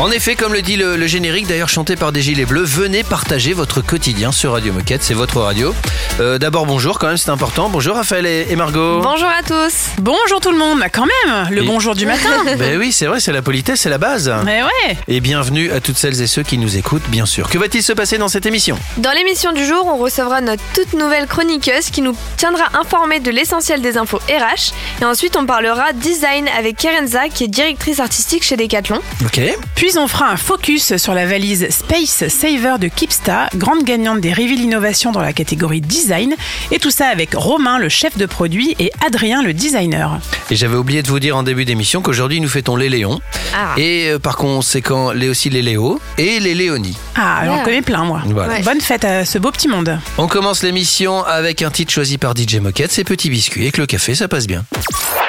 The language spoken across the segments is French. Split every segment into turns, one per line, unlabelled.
En effet, comme le dit le, le générique, d'ailleurs chanté par des Gilets Bleus, venez partager votre quotidien sur Radio Moquette, c'est votre radio. Euh, D'abord, bonjour, quand même, c'est important. Bonjour Raphaël et, et Margot.
Bonjour à tous.
Bonjour tout le monde, bah quand même, le
Et-
bonjour du matin.
Ben oui, c'est vrai, c'est la politesse, c'est la base.
Mais ouais.
Et bienvenue à toutes celles et ceux qui nous écoutent, bien sûr. Que va-t-il se passer dans cette émission?
Dans l'émission du jour, on recevra notre toute nouvelle chroniqueuse qui nous tiendra informés de l'essentiel des infos RH. Et ensuite, on parlera design avec Kerenza, qui est directrice artistique chez Decathlon.
Ok.
Puis on fera un focus sur la valise Space Saver de Kipsta, grande gagnante des Reveal Innovation dans la catégorie design. Et tout ça avec Romain, le chef de produit, et Adrien, le designer.
Et j'avais oublié de vous dire en début d'émission qu'aujourd'hui nous fêtons les Léons.
Ah.
Et euh, par conséquent, les aussi les Léos et les Léonies.
Ah, j'en
Yeah.
connais plein, moi.
Voilà.
Ouais.
Bonne fête à ce beau petit monde.
On commence l'émission avec un titre choisi par DJ Moquette, c'est Petit Biscuit. Avec le café, ça passe bien.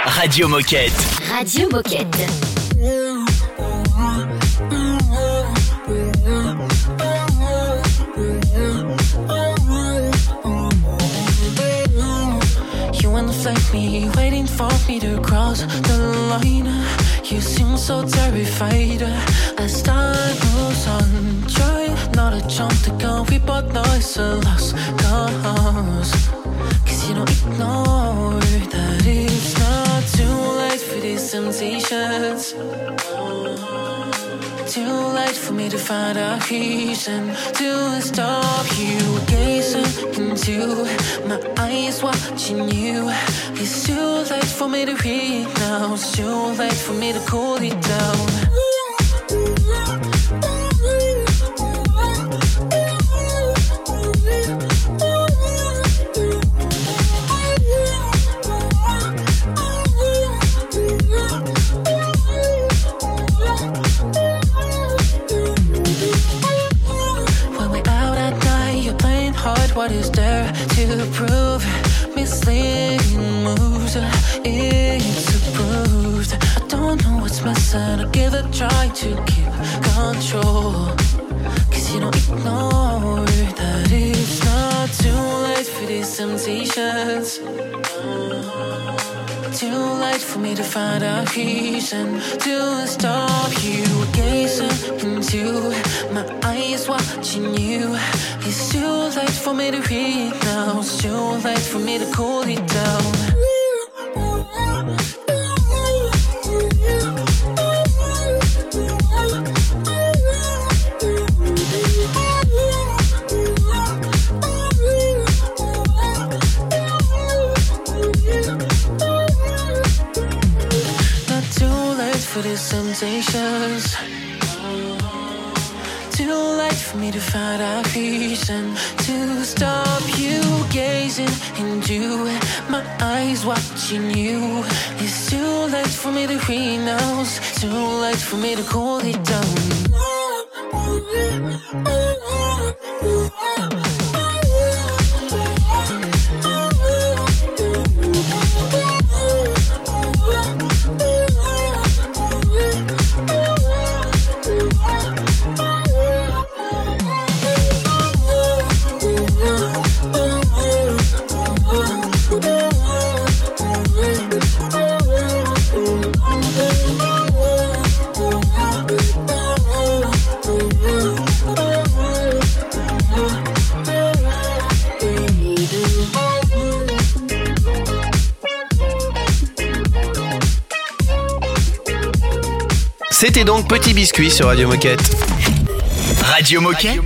Radio Moquette.
Radio Moquette.
The line. You seem so terrified as time moves on. Try not to jump the gun, we both know it's a lost cause. Cause you don't ignore that it's not too late for these temptations. Too late for me to find a reason to stop you gazing into my eyes, watching you. It's too late for me to read now. It's too late for me to cool it down. Late for me to find a reason to stop you gazing into my eyes, watching you. It's too late for me to read now. It's too late for me to cool it down. For me to call it
donc Petit Biscuit sur Radio Moquette.
Radio Moquette.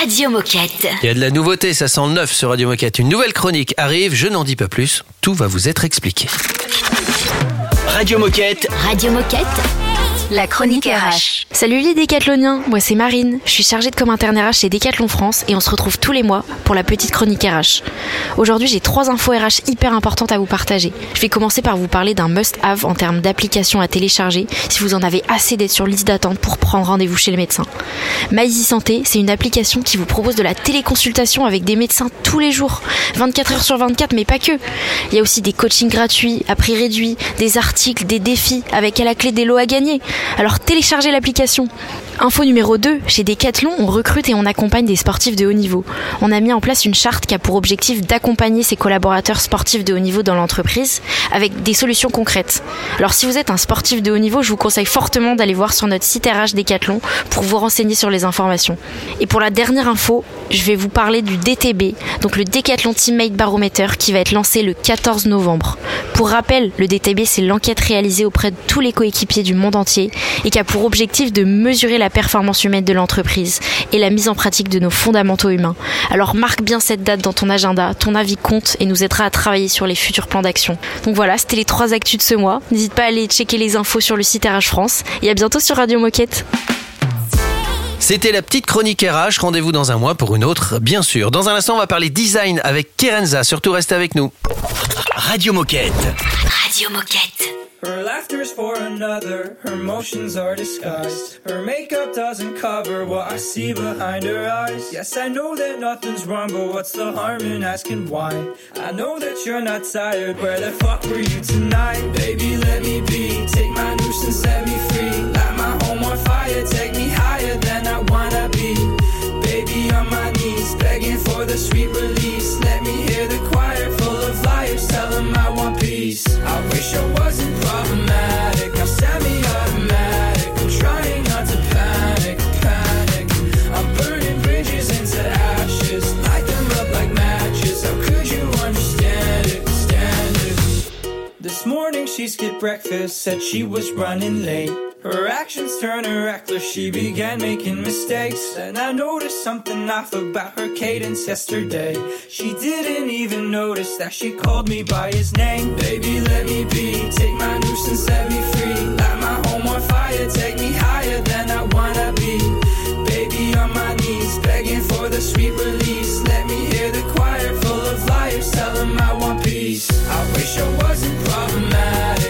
Radio Moquette.
Il y a de la nouveauté, ça sent le neuf sur Radio Moquette. Une nouvelle chronique arrive, je n'en dis pas plus, tout va vous être expliqué.
Radio Moquette.
Radio Moquette. La chronique RH.
Salut les décathloniens, moi c'est Marine, je suis chargée de com interne RH chez Décathlon France et on se retrouve tous les mois pour la petite chronique RH. Aujourd'hui j'ai trois infos RH hyper importantes à vous partager. Je vais commencer par vous parler d'un must-have en termes d'applications à télécharger si vous en avez assez d'être sur liste d'attente pour prendre rendez-vous chez le médecin. MyEasy Santé, c'est une application qui vous propose de la téléconsultation avec des médecins tous les jours, 24 heures sur 24 mais pas que. Il y a aussi des coachings gratuits à prix réduit, des articles, des défis avec à la clé des lots à gagner. Alors téléchargez l'application communication. Info numéro 2, chez Decathlon, on recrute et on accompagne des sportifs de haut niveau. On a mis en place une charte qui a pour objectif d'accompagner ses collaborateurs sportifs de haut niveau dans l'entreprise avec des solutions concrètes. Alors si vous êtes un sportif de haut niveau, je vous conseille fortement d'aller voir sur notre site RH Decathlon pour vous renseigner sur les informations. Et pour la dernière info, je vais vous parler du DTB, donc le Decathlon Teammate Barometer qui va être lancé le 14 novembre. Pour rappel, le DTB c'est l'enquête réalisée auprès de tous les coéquipiers du monde entier et qui a pour objectif de mesurer la performance humaine de l'entreprise et la mise en pratique de nos fondamentaux humains. Alors marque bien cette date dans ton agenda, ton avis compte et nous aidera à travailler sur les futurs plans d'action. Donc voilà, c'était les trois actus de ce mois. N'hésite pas à aller checker les infos sur le site RH France et à bientôt sur Radio Moquette.
C'était la petite chronique RH. Rendez-vous dans un mois pour une autre, bien sûr. Dans un instant, on va parler design avec Kerenza. Surtout, restez avec nous.
Radio Moquette.
Radio Moquette.
Her laughter's for another, her motions are disguised. Her makeup doesn't cover what I see behind her eyes. Yes, I know that nothing's wrong, but what's the harm in asking why? I know that you're not tired, where the fuck were you tonight? Baby, let me be, take my nuisance, set me free. Light my home on fire, take me higher than I wanna be. Baby, on my knees, begging for the sweet release. Let me hear the choir highest seller, my one piece. I wish I wasn't problematic. I semi-automatic. This morning she skipped breakfast, said she was running late. Her actions turned her reckless, she began making mistakes. Then I noticed something off about her cadence yesterday. She didn't even notice that she called me by his name. Baby, let me be, take my nuisance, set me free. Light my home on fire, take me higher than I wanna be. Baby, on my knees, begging for the sweet release. Let me selling my one piece. I wish I wasn't problematic.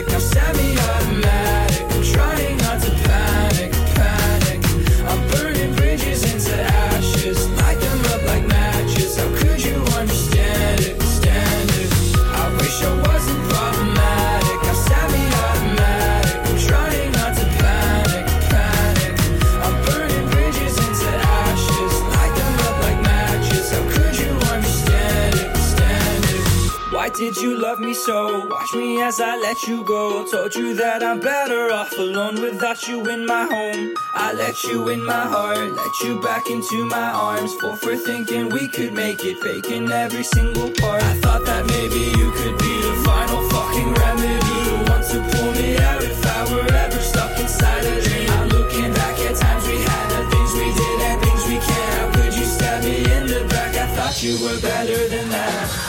So? Watch me as I let you go. Told you that I'm better off alone without you in my home. I let you in my heart, let you back into my arms. Full for thinking we could make it, faking every single part. I thought that maybe you could be the final fucking remedy. The one to pull me out if I were ever stuck inside a dream. I'm looking back at times we had, the things we did and things we can't. How could you stab me in the back? I thought you were better than that.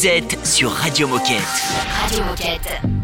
Vous êtes sur Radio Moquette.
Radio Moquette.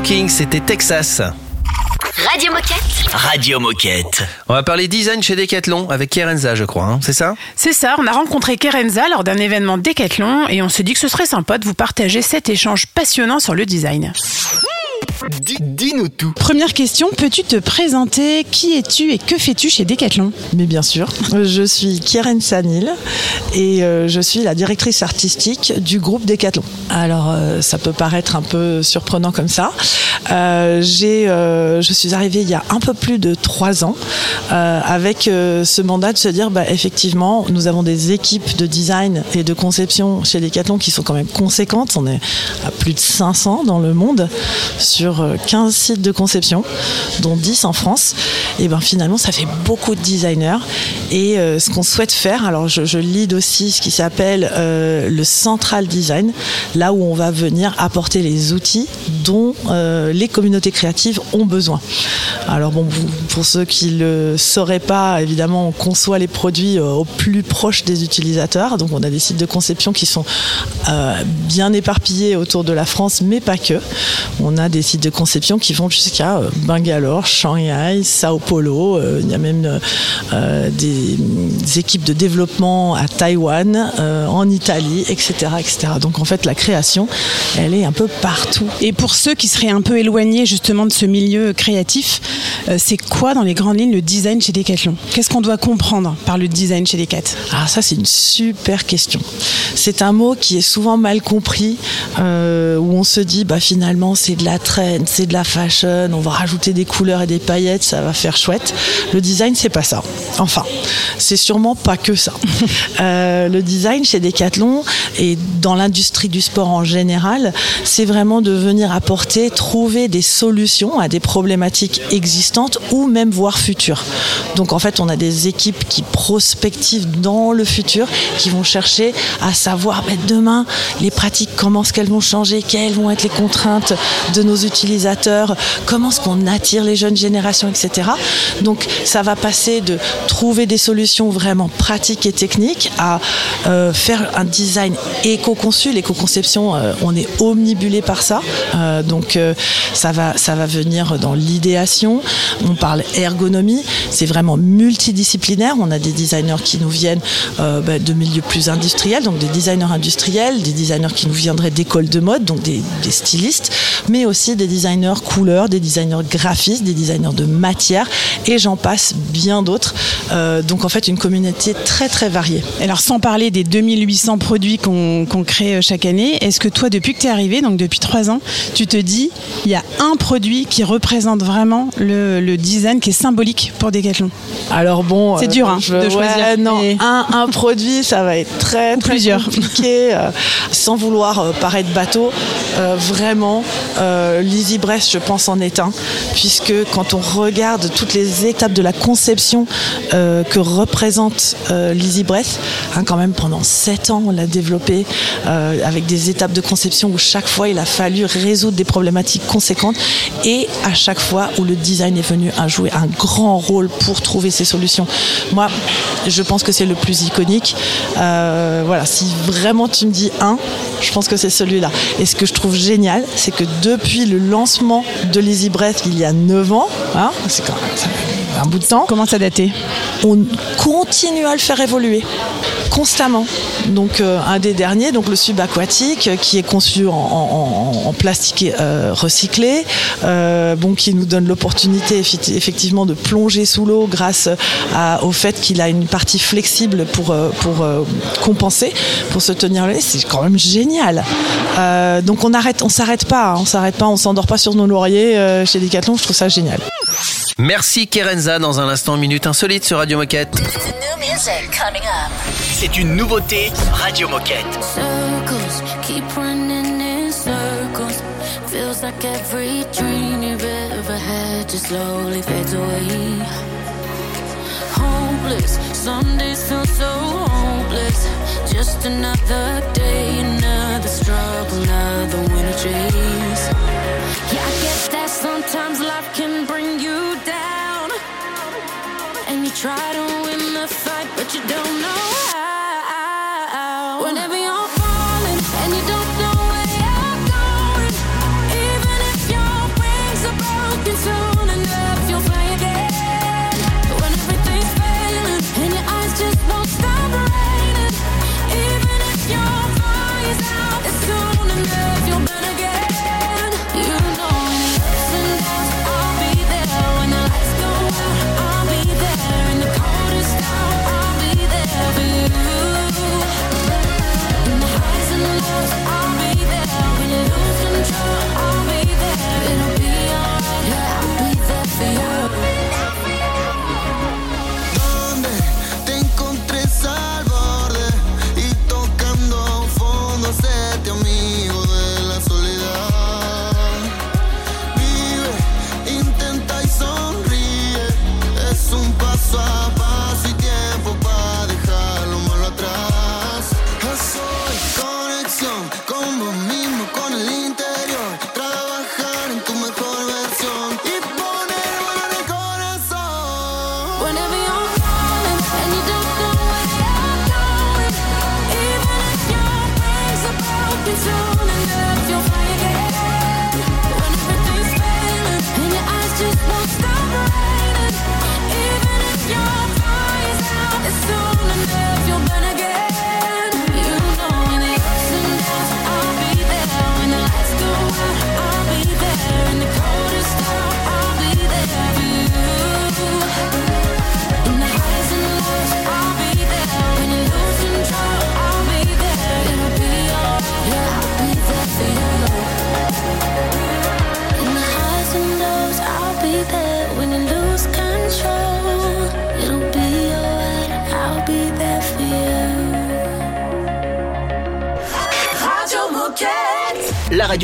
Talking,
c'était Texas.
Radio Moquette.
Radio Moquette.
On va parler design chez Decathlon avec Kerenza, je crois, hein, c'est ça?
C'est ça, on a rencontré Kerenza lors d'un événement Decathlon et on se dit que ce serait sympa de vous partager cet échange passionnant sur le design.
Dis-nous tout.
Première question, peux-tu te présenter? Qui es-tu et que fais-tu chez Decathlon?
Mais bien sûr, je suis Kieren Sanil et euh, je suis la directrice artistique du groupe Decathlon. Alors euh, ça peut paraître un peu surprenant comme ça. Euh, j'ai, euh, je suis arrivée il y a un peu plus de trois ans euh, avec euh, ce mandat de se dire bah, effectivement nous avons des équipes de design et de conception chez Decathlon qui sont quand même conséquentes. On est à plus de 500 dans le monde sur euh, 15 sites de conception, dont 10 en France. Et ben finalement, ça fait beaucoup de designers. Et euh, ce qu'on souhaite faire, alors je, lead aussi ce qui s'appelle euh, le central design, là où on va venir apporter les outils dont euh, les communautés créatives ont besoin. Alors bon, pour ceux qui le sauraient pas, évidemment, on conçoit les produits euh, au plus proche des utilisateurs. Donc on a des sites de conception qui sont euh, bien éparpillés autour de la France, mais pas que. On a des sites de conception qui vont jusqu'à euh, Bangalore, Shanghai, Sao Paulo. Euh, il y a même euh, des, des équipes de développement à Taïwan, en Italie, etc., etc. Donc en fait, la création, elle est un peu partout.
Et pour ceux qui seraient un peu éloignés justement de ce milieu créatif, c'est quoi dans les grandes lignes le design chez Decathlon? Qu'est-ce qu'on doit comprendre par le design chez Decat?
Ah, ça, c'est une super question. C'est un mot qui est souvent mal compris, euh, où on se dit, bah, finalement, c'est de la c'est de la fashion, on va rajouter des couleurs et des paillettes, ça va faire chouette. Le design, c'est pas ça. Enfin, c'est sûrement pas que ça. Euh, le design chez Decathlon et dans l'industrie du sport en général, c'est vraiment de venir apporter, trouver des solutions à des problématiques existantes ou même voire futures. Donc en fait, on a des équipes qui prospectivent dans le futur, qui vont chercher à savoir ben, demain les pratiques, comment est-ce qu'elles vont changer, quelles vont être les contraintes de nos utilisateurs, comment est-ce qu'on attire les jeunes générations, etc. Donc ça va passer de trouver des solutions vraiment pratiques et techniques à euh, faire un design éco-conçu. L'éco-conception, euh, on est omnibulé par ça. Euh, donc ça, va, ça va venir dans l'idéation. On parle ergonomie. C'est vraiment multidisciplinaire. On a des designers qui nous viennent bah, de milieux plus industriels, donc des designers industriels, des designers qui nous viendraient d'écoles de mode, donc des, des stylistes, mais aussi des designers couleurs, des designers graphistes, des designers de matière, et j'en passe bien d'autres. Euh, donc en fait, une communauté très très variée.
Alors sans parler des 2800 produits qu'on crée euh, chaque année, est-ce que toi, depuis que tu es arrivé, donc depuis trois ans,
tu te dis, il y a un produit qui représente vraiment le, le design qui est symbolique pour Decathlon?
Alors bon,
C'est
euh,
dur, hein,
je-
de choisir,
ouais, non,
mais-
un, un produit, ça va être très, très
plusieurs.
compliqué. euh, sans vouloir euh, paraître bateau, euh, vraiment, l'Easy Brest, je pense, en est un, puisque quand on regarde toutes les étapes de la conception euh, que représente euh, l'Easy Brest, hein, quand même pendant sept ans, on l'a développé euh, avec des étapes de conception où chaque fois il a fallu résoudre des problématiques conséquentes et à chaque fois où le design est venu à jouer un grand rôle pour trouver ces solutions. Moi, je pense que c'est le plus iconique. Voilà, si vraiment tu me dis un, je pense que c'est celui-là. Et ce que je trouve génial, c'est que depuis le lancement de l'Easy Breath il y a 9 ans, hein, c'est quand un bout de temps,
Comment ça dater
on continue à le faire évoluer constamment. Donc euh, un des derniers, donc le subaquatique, euh, qui est conçu en, en- en- en plastique euh, recyclé, bon, qui nous donne l'opportunité effectivement de plonger sous l'eau grâce à- au fait qu'il a une partie flexible pour, pour compenser, pour se tenir le nez. C'est quand même génial. Donc on arrête, on s'arrête pas, hein, on s'arrête pas, on s'endort pas sur nos lauriers chez Decathlon. Je trouve ça génial.
Merci Kerenza dans un instant Minute Insolite sur Radio Moquette.
C'est une nouveauté Radio Moquette.
Circles keep running in circles. Feels like every dream you've ever had just slowly fades away. Hopeless, some days feel so hopeless. Just another day, another struggle, another winter chase. That sometimes life can bring you down. And you try to win the fight, but you don't know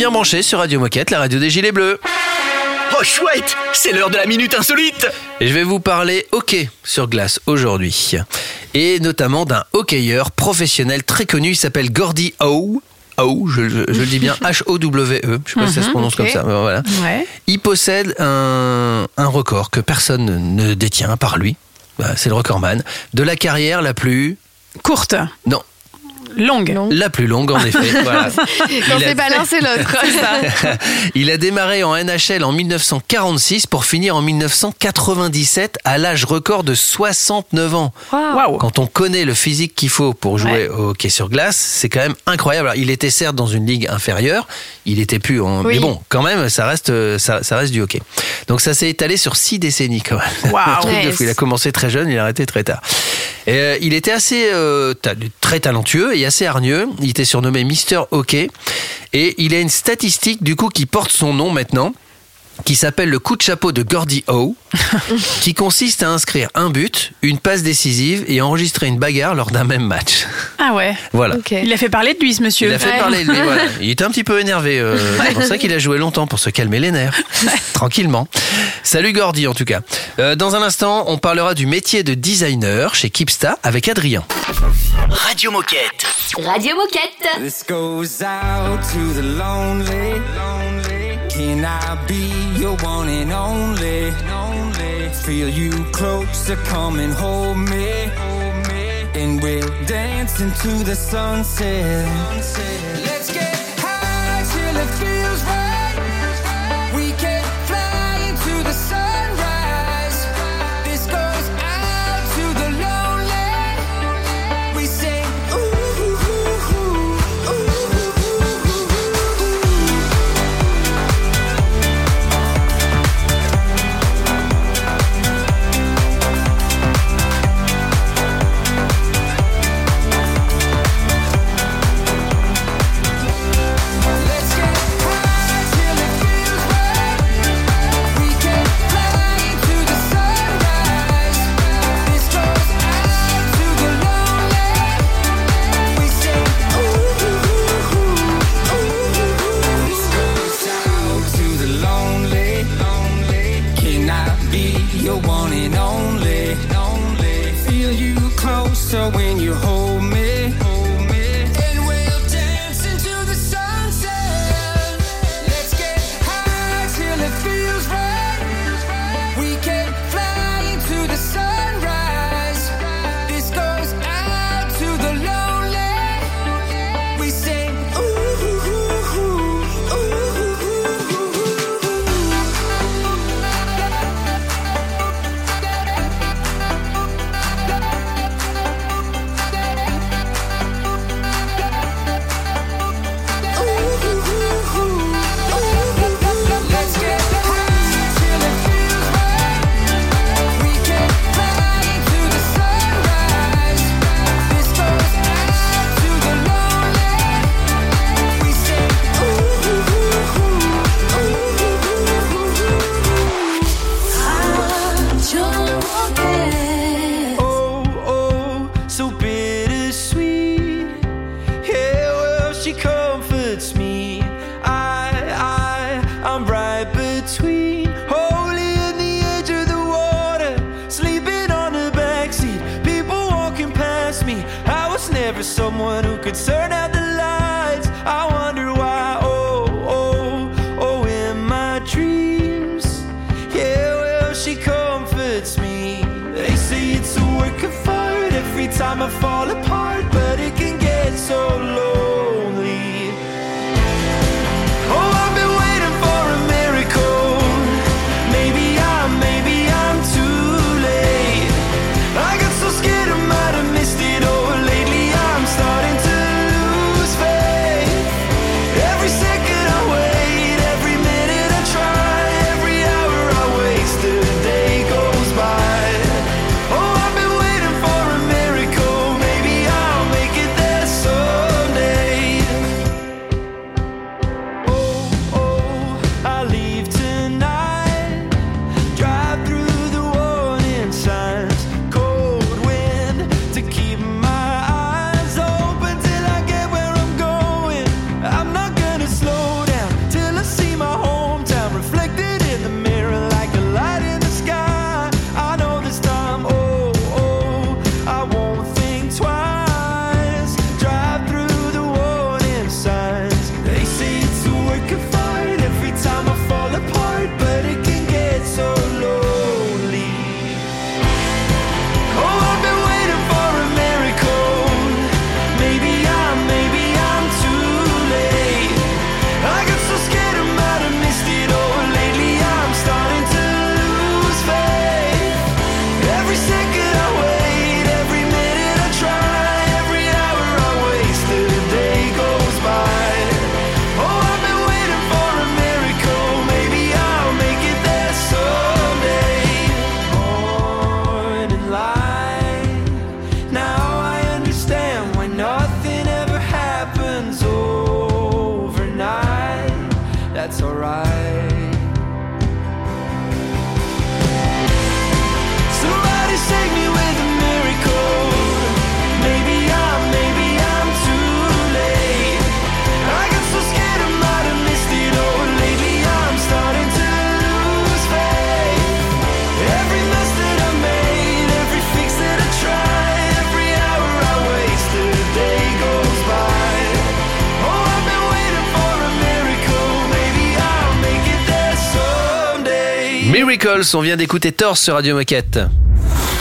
Bien branchés sur Radio Moquette, la radio des Gilets Bleus.
Oh chouette, c'est l'heure de la minute insolite.
Et je vais vous parler hockey sur glace aujourd'hui. Et notamment d'un hockeyeur professionnel très connu, il s'appelle Gordy Howe. Howe, je, je- je le dis bien H-O-W-E. Je sais pas si ça se
Mhm,
prononce comme ça. mais Voilà.
Ouais.
Il possède un, un record que personne ne détient à part lui. Bah, C'est le recordman de la carrière la plus
Courte.
non
Longue.
la plus longue en effet. Voilà.
Quand
Il a-
c'est balancé l'autre.
Il a démarré en NHL en 1946 pour finir en 1997 à l'âge record de 69 ans. Quand on connaît le physique qu'il faut pour jouer au hockey sur glace, c'est quand même incroyable. Alors, il était certes dans une ligue inférieure, il était plus en...
Oui.
Mais bon, quand même, ça reste, ça, ça reste du hockey. Donc ça s'est étalé sur six décennies quand même. Il a commencé très jeune, il a arrêté très tard. Et, euh, il était assez euh, très talentueux et assez hargneux. Il était surnommé Mister Hockey. Et il a une statistique du coup qui porte son nom maintenant qui s'appelle le coup de chapeau de Gordy Howe, qui consiste à inscrire un but, une passe décisive et enregistrer une bagarre lors d'un même match.
Ah ouais.
Voilà.
Il a fait parler de lui, ce monsieur.
Il a fait
Ouais.
parler de lui, voilà. Il était un petit peu énervé. euh, c'est pour ça qu'il a joué longtemps, pour se calmer les nerfs. Tranquillement. Salut Gordy, en tout cas. Euh, dans un instant, on parlera du métier de designer chez Kipsta avec Adrien.
Radio Moquette.
Radio Moquette.
This goes out to the lonely. Can I be your one and only? Feel you closer, come and hold me. And we'll dance into the sunset. Let's get high till it feels On
vient d'écouter Torse sur Radio Moquette.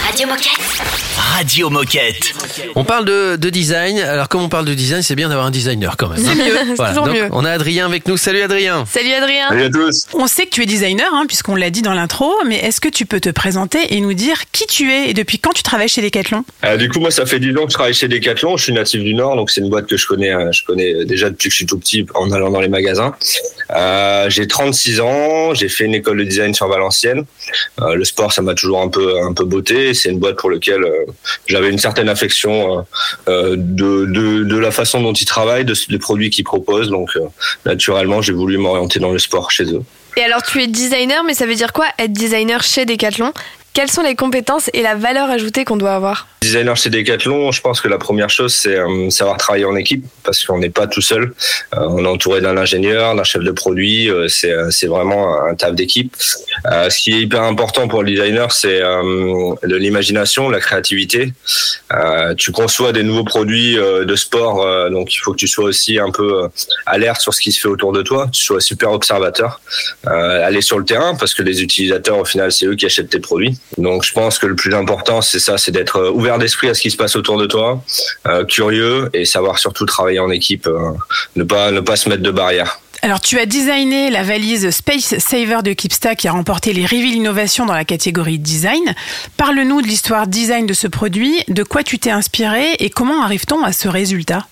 Radio Moquette.
Radio Moquette.
On parle de, de design. Alors, comme on parle de design, c'est bien d'avoir un designer quand même.
C'est mieux, c'est toujours
Donc,
mieux.
On a Adrien avec nous. Salut Adrien.
Salut Adrien.
à tous.
On sait que tu es designer, hein, puisqu'on l'a dit dans l'intro, mais est-ce que tu peux te présenter et nous dire qui tu es et depuis quand tu travailles chez Decathlon?
Euh, du coup, moi, ça fait 10 ans que je travaille chez Decathlon. Je suis natif du Nord, donc c'est une boîte que je connais, euh, je connais déjà depuis que je suis tout petit en allant dans les magasins. Euh, j'ai 36 ans, j'ai fait une école de design sur Valenciennes. Euh, le sport, ça m'a toujours un peu, un peu botté. C'est une boîte pour laquelle euh, j'avais une certaine affection euh, euh, de, la façon dont ils travaillent, de, des produits qu'ils proposent. Donc, naturellement, j'ai voulu m'orienter dans le sport chez eux.
Et alors tu es designer, mais ça veut dire quoi être designer chez Decathlon? Quelles sont les compétences et la valeur ajoutée qu'on doit avoir?
Designer chez Decathlon, je pense que la première chose, c'est euh, savoir travailler en équipe, parce qu'on n'est pas tout seul. Euh, on est entouré d'un ingénieur, d'un chef de produit. euh, c'est vraiment un taf d'équipe. Ce qui est hyper important pour le designer, c'est de l'imagination, la créativité. Tu conçois des nouveaux produits de sport, donc il faut que tu sois aussi un peu alerte sur ce qui se fait autour de toi, tu sois super observateur, aller sur le terrain, parce que les utilisateurs, au final, c'est eux qui achètent tes produits. Donc je pense que le plus important, c'est ça, c'est d'être euh, ouvert d'esprit à ce qui se passe autour de toi, euh, curieux et savoir surtout travailler en équipe, euh, ne pas ne pas se mettre de barrières.
Alors, tu as designé la valise Space Saver de Kipsta qui a remporté les Reveal Innovation dans la catégorie design. Parle-nous de l'histoire design de ce produit, de quoi tu t'es inspiré et comment arrive-t-on à ce résultat?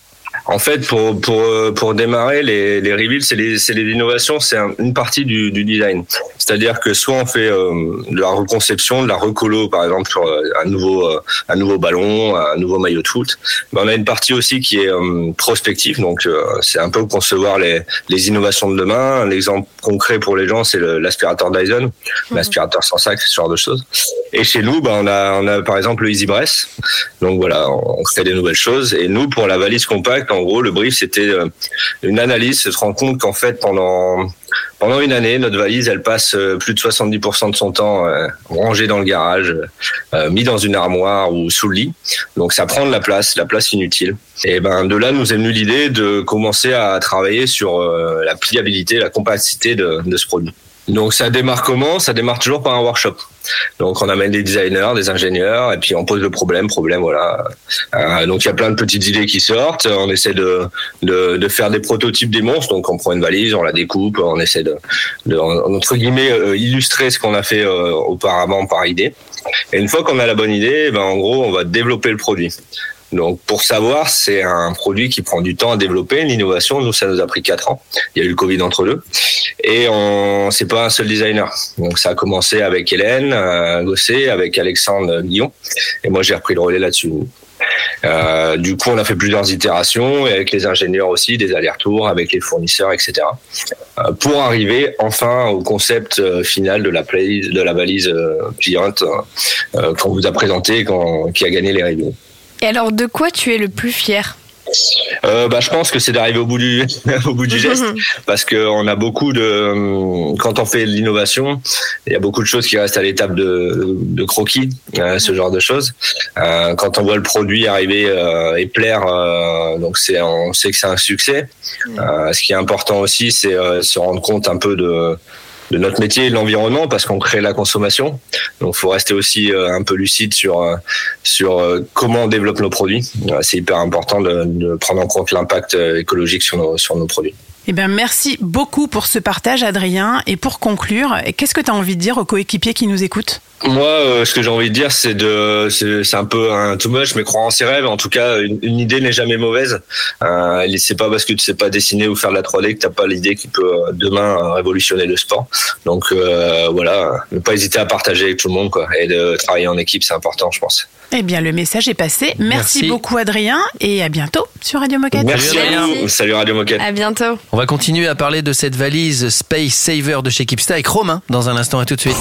En fait, pour pour euh, pour démarrer, les les reveals, c'est les c'est les innovations, c'est un- une partie du du design. C'est-à-dire que soit on fait euh, de la reconception, de la recolo, par exemple sur euh, un nouveau euh, un nouveau ballon, un nouveau maillot de foot. Mais on a une partie aussi qui est euh, prospective, donc euh, c'est un peu concevoir les les innovations de demain. L'exemple concret pour les gens, c'est l'aspirateur Dyson, l'aspirateur sans sac, ce genre de choses. Et chez nous, bah, on a on a par exemple le Easy Bress. Donc voilà, on crée des nouvelles choses. Et nous, pour la valise compacte, en gros, le brief, c'était euh, une analyse, se rendre compte qu'en fait, pendant pendant une année, notre valise, elle passe euh, plus de 70% de son temps euh, rangée dans le garage, euh, mis dans une armoire ou sous le lit. Donc ça prend de la place, la place inutile. Et ben de là nous est venue l'idée de commencer à travailler sur la pliabilité, la compacité de, de ce produit. Donc ça démarre comment? Ça démarre toujours par un workshop. Donc on amène des designers, des ingénieurs, et puis on pose le problème, problème, voilà. Euh, donc il y a plein de petites idées qui sortent. On essaie de, de, de faire des prototypes des monstres. Donc on prend une valise, on la découpe, on essaie de, de entre guillemets euh, illustrer ce qu'on a fait euh, auparavant par idée. Et une fois qu'on a la bonne idée, ben en gros on va développer le produit. Donc pour savoir, c'est un produit qui prend du temps à développer. L'innovation, nous, ça nous a pris quatre ans. Il y a eu le Covid entre deux. Et on, c'est pas un seul designer. Donc ça a commencé avec Hélène euh, Gosset, avec Alexandre Guillon. Et moi, j'ai repris le relais là-dessus. Euh, du coup, on a fait plusieurs itérations et avec les ingénieurs aussi, des allers-retours avec les fournisseurs, etc. Euh, pour arriver enfin au concept euh, final de la, play, de la valise euh, Giant euh, qu'on vous a présenté, quand, qui a gagné les reviews.
Et alors de quoi tu es le plus fier
Euh, bah, je pense que c'est d'arriver au bout du au bout du geste. Parce que on a beaucoup de quand on fait de l'innovation il y a beaucoup de choses qui restent à l'étape de, de croquis euh, ce genre de choses. Euh, quand on voit le produit arriver et plaire donc c'est on sait que c'est un succès. Euh, ce qui est important aussi c'est se rendre compte un peu de de notre métier l'environnement parce qu'on crée la consommation. Donc, faut rester aussi euh, un peu lucide sur euh, sur euh, comment on développe nos produits. C'est hyper important de, prendre en compte l'impact écologique sur sur nos produits.
Eh bien, merci beaucoup pour ce partage, Adrien. Et pour conclure, qu'est-ce que tu as envie de dire aux coéquipiers qui nous écoutent?
Moi, euh, ce que j'ai envie de dire, c'est de, c'est un peu un too much, mais croire en ses rêves. En tout cas, une, idée n'est jamais mauvaise. Euh, c'est pas parce que tu sais pas dessiner ou faire de la 3D que t'as pas l'idée qui peut euh, demain euh, révolutionner le sport. Donc voilà, ne pas hésiter à partager avec tout le monde, quoi, et de travailler en équipe, c'est important, je pense.
Eh bien, le message est passé. Merci,
Merci.
beaucoup, Adrien. Et à bientôt sur Radio Moquette.
Merci à vous. Salut Radio Moquette.
À bientôt.
On va continuer à parler de cette valise Space Saver de chez Kipsta avec Romain dans un instant. À tout de suite.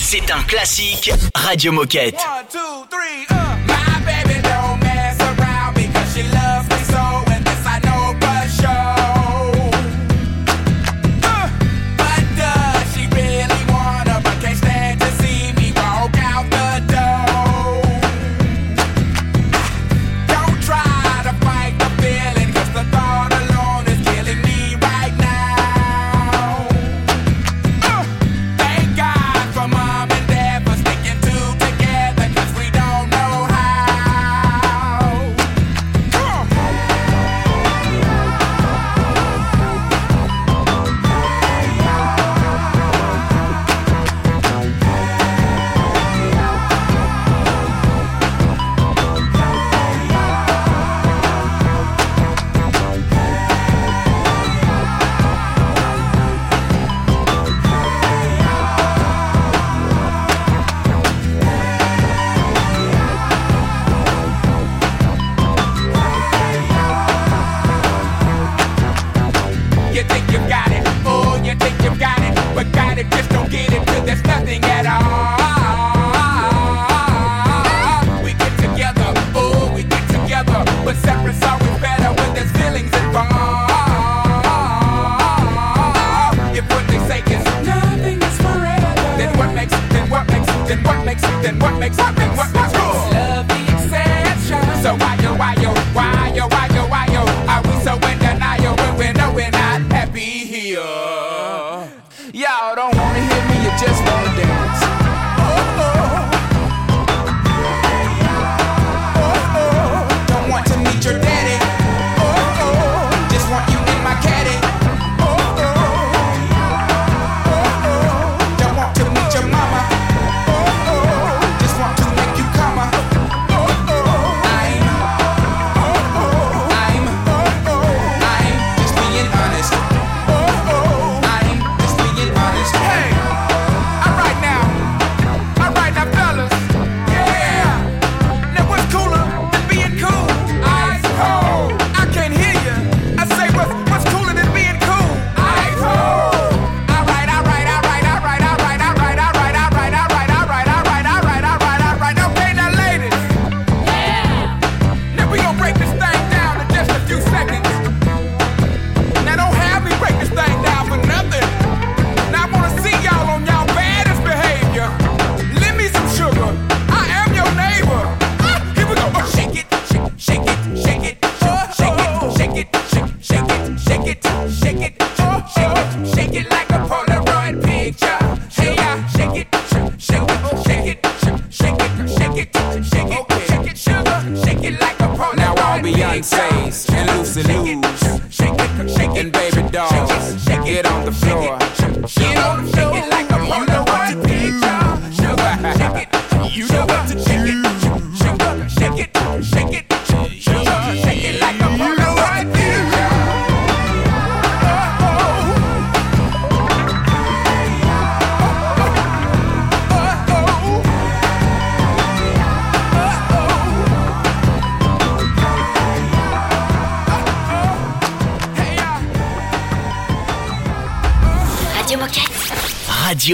C'est un classique Radio Moquette.
So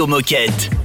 Moquette.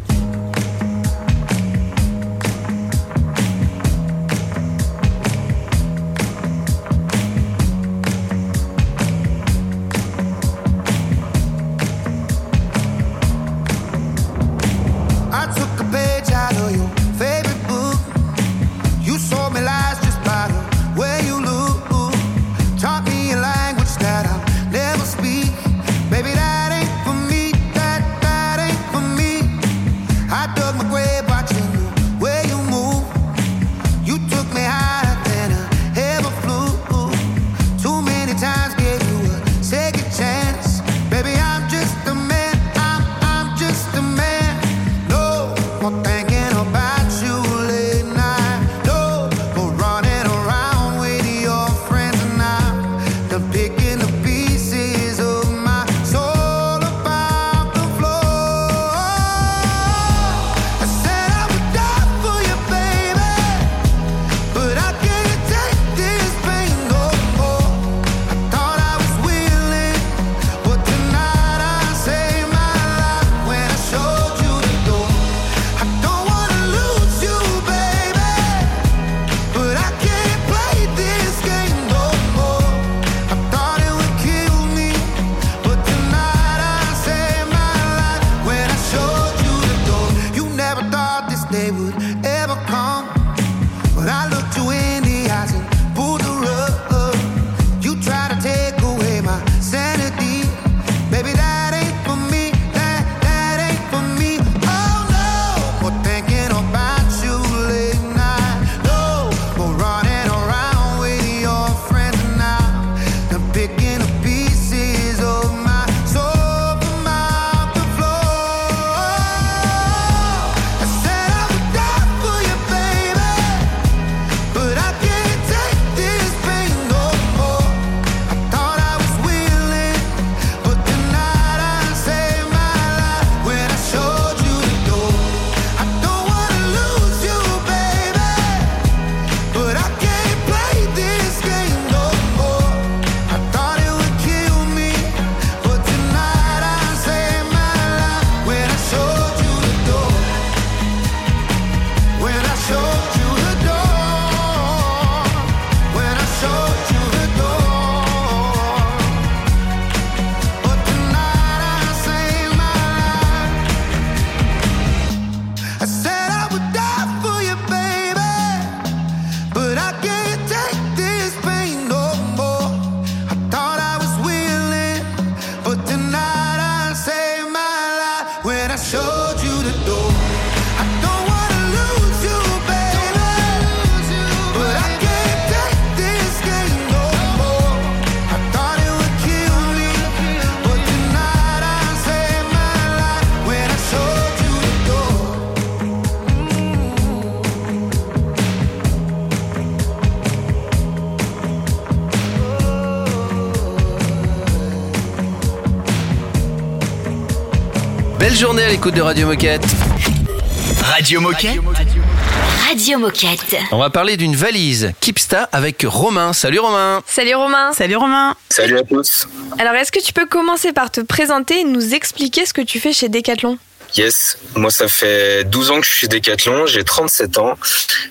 Journée à l'écoute de Radio Moquette.
Radio Moquette.
Radio Moquette.
On va parler d'une valise Kipsta avec Romain. Salut Romain.
Salut Romain.
Salut Romain.
Salut à tous.
Alors, est-ce que tu peux commencer par te présenter et nous expliquer ce que tu fais chez Decathlon?
Yes, moi ça fait 12 ans que je suis chez Decathlon, j'ai 37 ans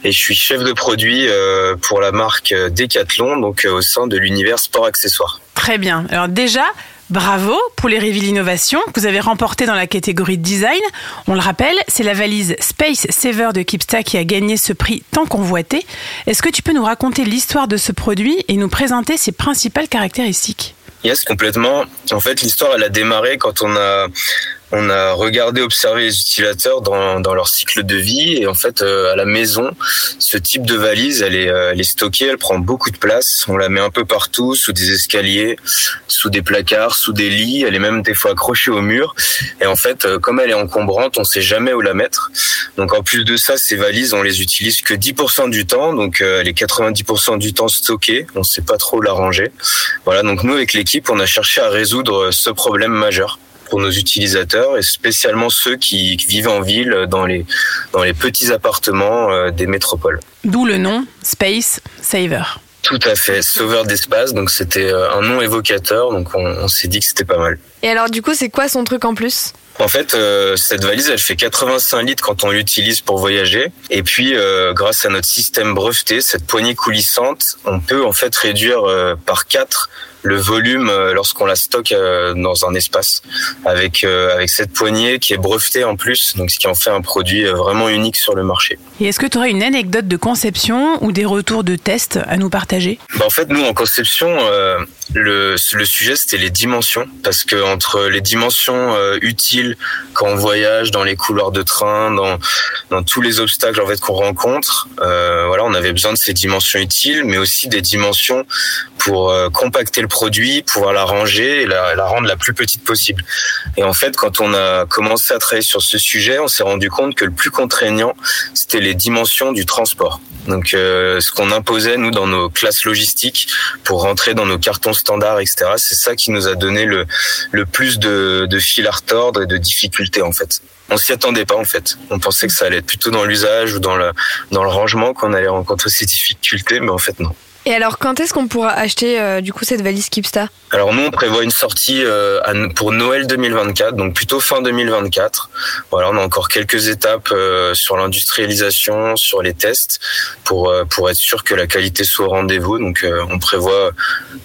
et je suis chef de produit euh, pour la marque Decathlon, donc euh, au sein de l'univers sport accessoires.
Très bien. Alors déjà, bravo pour les Reveal Innovation que vous avez remporté dans la catégorie design. On le rappelle, c'est la valise Space Saver de Kipsta qui a gagné ce prix tant convoité. Est-ce que tu peux nous raconter l'histoire de ce produit et nous présenter ses principales caractéristiques?
Yes, complètement. En fait, l'histoire, elle a démarré quand on a on a regardé, observé les utilisateurs dans, dans leur cycle de vie et en fait euh, à la maison, ce type de valise, elle est, euh, elle est stockée, elle prend beaucoup de place. On la met un peu partout, sous des escaliers, sous des placards, sous des lits. Elle est même des fois accrochée au mur. Et en fait, euh, comme elle est encombrante, on sait jamais où la mettre. Donc en plus de ça, ces valises, on les utilise que 10% du temps, donc euh, elle est 90% du temps stockée. On sait pas trop la ranger. Voilà. Donc nous, avec l'équipe, on a cherché à résoudre ce problème majeur pour nos utilisateurs et spécialement ceux qui vivent en ville dans les dans les petits appartements euh, des métropoles.
D'où le nom Space Saver.
Tout à fait, sauveur d'espace. Donc c'était euh, un nom évocateur. Donc on, on s'est dit que c'était pas mal.
Et alors, du coup, c'est quoi son truc en plus?
En fait, euh, cette valise, elle fait 85 litres quand on l'utilise pour voyager. Et puis, euh, grâce à notre système breveté, cette poignée coulissante, on peut en fait réduire euh, par 4 le volume euh, lorsqu'on la stocke euh, dans un espace avec euh, avec cette poignée qui est brevetée en plus, donc ce qui en fait un produit vraiment unique sur le marché.
Est-ce que tu aurais une anecdote de conception ou des retours de tests à nous partager?
Bah, en fait, nous en conception, euh, le, sujet c'était les dimensions, parce que entre les dimensions euh, utiles quand on voyage dans les couloirs de train, dans tous les obstacles en fait qu'on rencontre, euh, voilà, on avait besoin de ces dimensions utiles, mais aussi des dimensions pour compacter le produit, pouvoir la ranger et la rendre la plus petite possible. Et en fait, quand on a commencé à travailler sur ce sujet, on s'est rendu compte que le plus contraignant, c'était les dimensions du transport. Donc, euh, ce qu'on imposait nous dans nos classes logistiques pour rentrer dans nos cartons standards, etc. C'est ça qui nous a donné le le plus de, fil à retordre et de difficultés en fait. On s'y attendait pas en fait. On pensait que ça allait être plutôt dans l'usage ou dans dans le rangement qu'on allait rencontrer ces difficultés, mais en fait non.
Et alors, quand est-ce qu'on pourra acheter euh, du coup cette valise Kipsta?
Alors nous, on prévoit une sortie euh, pour Noël 2024, donc plutôt fin 2024. Voilà, on a encore quelques étapes euh, sur l'industrialisation, sur les tests, pour pour être sûr que la qualité soit au rendez-vous. Donc on prévoit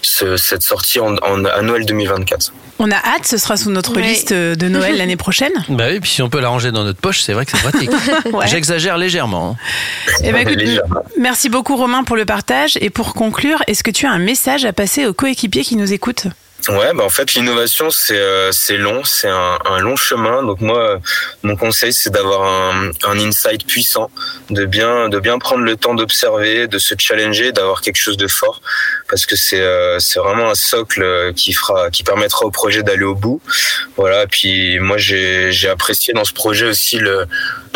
ce- cette sortie en- à Noël 2024.
On a hâte, ce sera sous notre
Oui.
liste de Noël l'année prochaine.
Bah oui, puis si on peut la ranger dans notre poche, c'est vrai que c'est pratique.
Ouais.
J'exagère légèrement. hein.
Eh ben, écoute,
Légèrement.
merci beaucoup Romain pour le partage. Et pour conclure, est-ce que tu as un message à passer aux coéquipiers qui nous écoutent?
Ouais, bah en fait l'innovation c'est euh, c'est long, c'est un, un long chemin. Donc moi, mon conseil c'est d'avoir un, un insight puissant, de bien de bien prendre le temps d'observer, de se challenger, d'avoir quelque chose de fort, parce que c'est euh, c'est vraiment un socle qui fera qui permettra au projet d'aller au bout. Voilà. Puis moi j'ai j'ai apprécié dans ce projet aussi le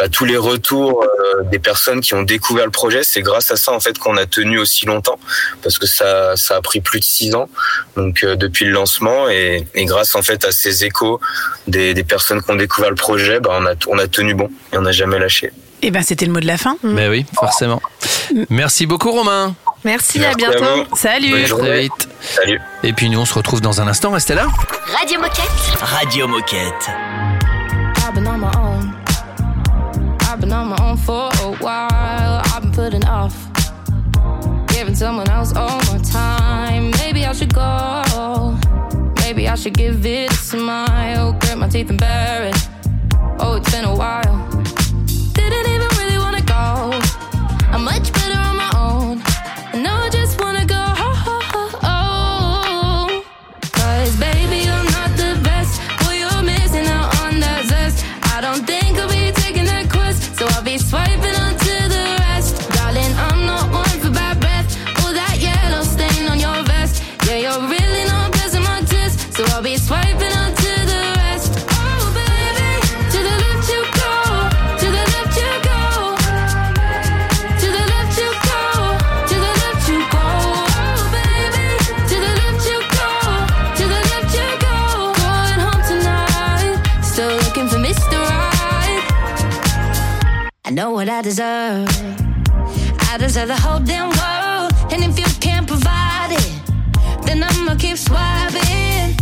bah, tous les retours euh, des personnes qui ont découvert le projet. C'est grâce à ça en fait qu'on a tenu aussi longtemps, parce que ça ça a pris plus de six ans. Donc euh, depuis le lancement et, et grâce en fait à ces échos des, des personnes qui ont découvert le projet, bah, on a on a tenu bon et on n'a jamais lâché.
Eh ben, c'était le mot de la fin.
Mais oui, forcément. Merci beaucoup Romain.
Merci,
Merci
à bientôt.
à
très vite.
Salut.
Et puis nous, on se retrouve dans un instant. Restez là.
Radio Moquette.
Radio Moquette.
My own for a while. I've been putting off giving someone else all my time. Maybe I should go. Maybe I should give it a smile. Grit my teeth and bear it. Oh, it's been a while. Didn't what I deserve. I deserve the whole damn world. And if you can't provide it, then I'ma keep swiping.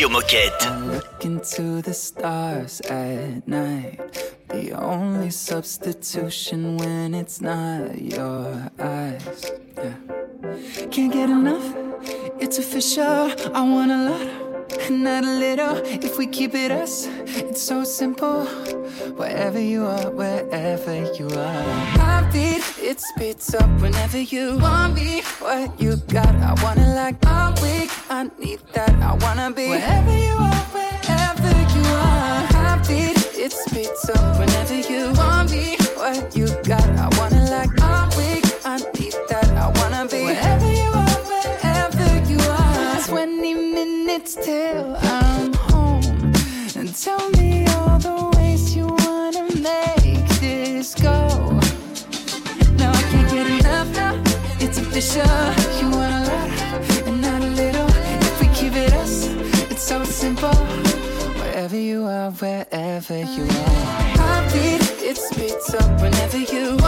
Radio Moquette.
Look into the stars at night. The only substitution when it's not your eyes. Yeah. Can't get enough. It's official. I want a lot, not a little. If we keep it us, it's so simple. Wherever you are, wherever you are. Heartbeat, it speeds up whenever you want me. What you got, I wanna like. I'm weak, I need that. I wanna be wherever you are, wherever you are. Heartbeat, it speeds up whenever you want me. What you got, I wanna like. I'm weak, I need that. I wanna be wherever you are, wherever you are. 20 minutes till I'm home. And tell me all the ways you wanna make this go. No, I can't get enough now. It's official. Wherever you are. Heartbeat, it speeds up whenever you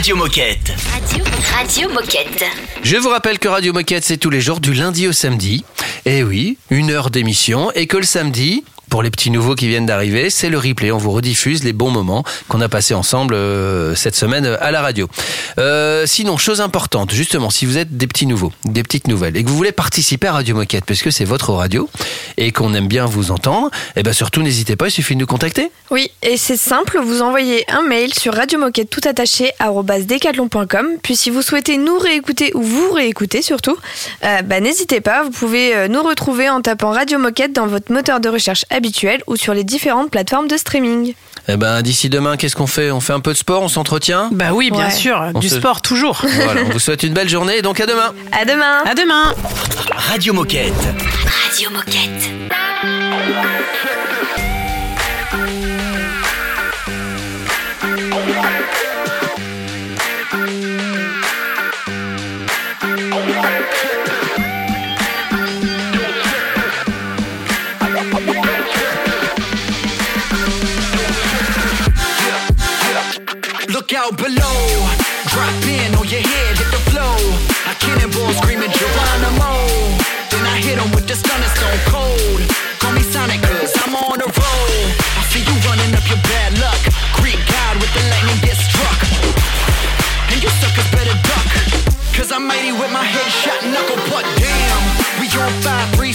Radio Moquette.
Radio, Radio Moquette.
Je vous rappelle que Radio Moquette, c'est tous les jours du lundi au samedi. Et oui, une heure d'émission. Et que le samedi, pour les petits nouveaux qui viennent d'arriver, c'est le replay. On vous rediffuse les bons moments qu'on a passés ensemble euh, cette semaine à la radio. Euh, sinon, chose importante, justement, si vous êtes des petits nouveaux, des petites nouvelles, et que vous voulez participer à Radio Moquette, parce que c'est votre radio, et qu'on aime bien vous entendre, et bien surtout, n'hésitez pas, il suffit de nous contacter.
Oui, et c'est simple, vous envoyez un mail sur radiomoquette tout attaché decathlon.com. Puis si vous souhaitez nous réécouter ou vous réécouter surtout, euh, bah, n'hésitez pas, vous pouvez euh, nous retrouver en tapant Radio Moquette dans votre moteur de recherche ou sur les différentes plateformes de streaming.
Eh ben, d'ici demain, qu'est-ce qu'on fait? On fait un peu de sport, on s'entretient?
Bah oui, bien
Ouais.
sûr,
On
du
se-
sport toujours.
Voilà, on vous souhaite une belle journée, et donc à demain
À demain
À demain
Radio Moquette.
Radio Moquette.
look out below. Drop in on your head, hit the flow. I cannonball screaming Geronimo. Then I hit him with the stunner, stone cold. Call me Sonic, cause I'm on a roll. I see you running up your bad luck. Greek God with the lightning get struck. And you suckers better duck. Cause I'm mighty with my head shot, knuckle butt. Damn, we on 5, 3,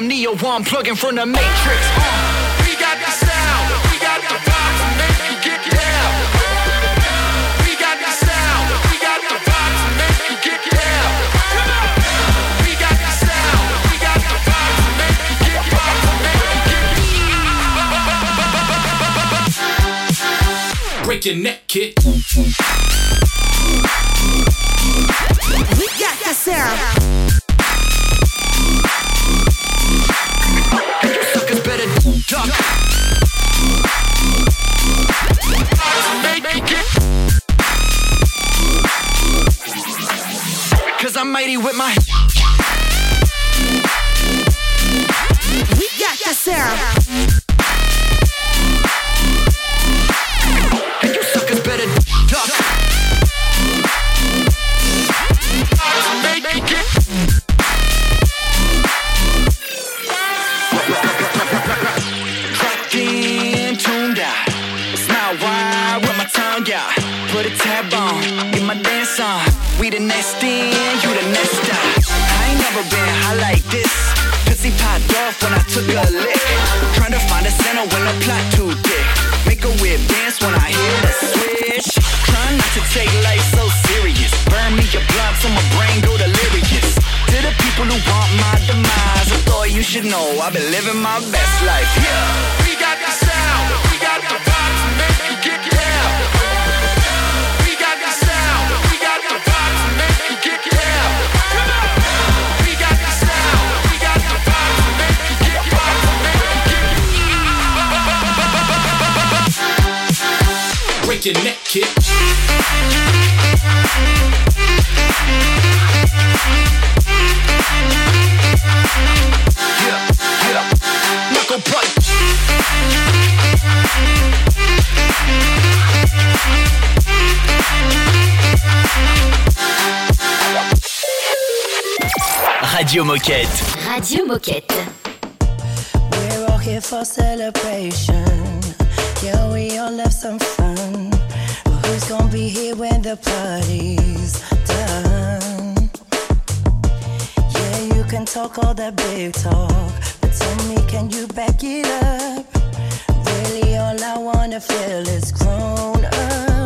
I'm Neo, I'm plugging from the Matrix. Uh. We got the sound, we got the vibe to make you get down. We got the sound, we got the vibe to make you get down. We got the sound, we got the vibe to make you get down.
Break your neck, kid.
We got the sound.
Better duck. Cause I'm mighty with my.
We got the sound.
Tab on, get my dance on. We the next in, you the next out. I ain't never been high like this. Pussy popped off when I took a lick. Trying to find a center when the plot too thick. Make a weird dance when I hear the switch. Trying not to take life so serious. Burn me a blunt so my brain go delirious. To the people who want my demise, I thought you should know I've been living my best life. Yeah, we got
your neck, kid.
Knuckle punch.
Radio Moquette.
Radio Moquette.
We're all here for celebration. Yeah, we all have some fun. Gonna be here when the party's done? Yeah, you can talk all that big talk, but tell me, can you back it up? Really, all I wanna feel is grown up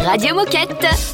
Radio Moquette.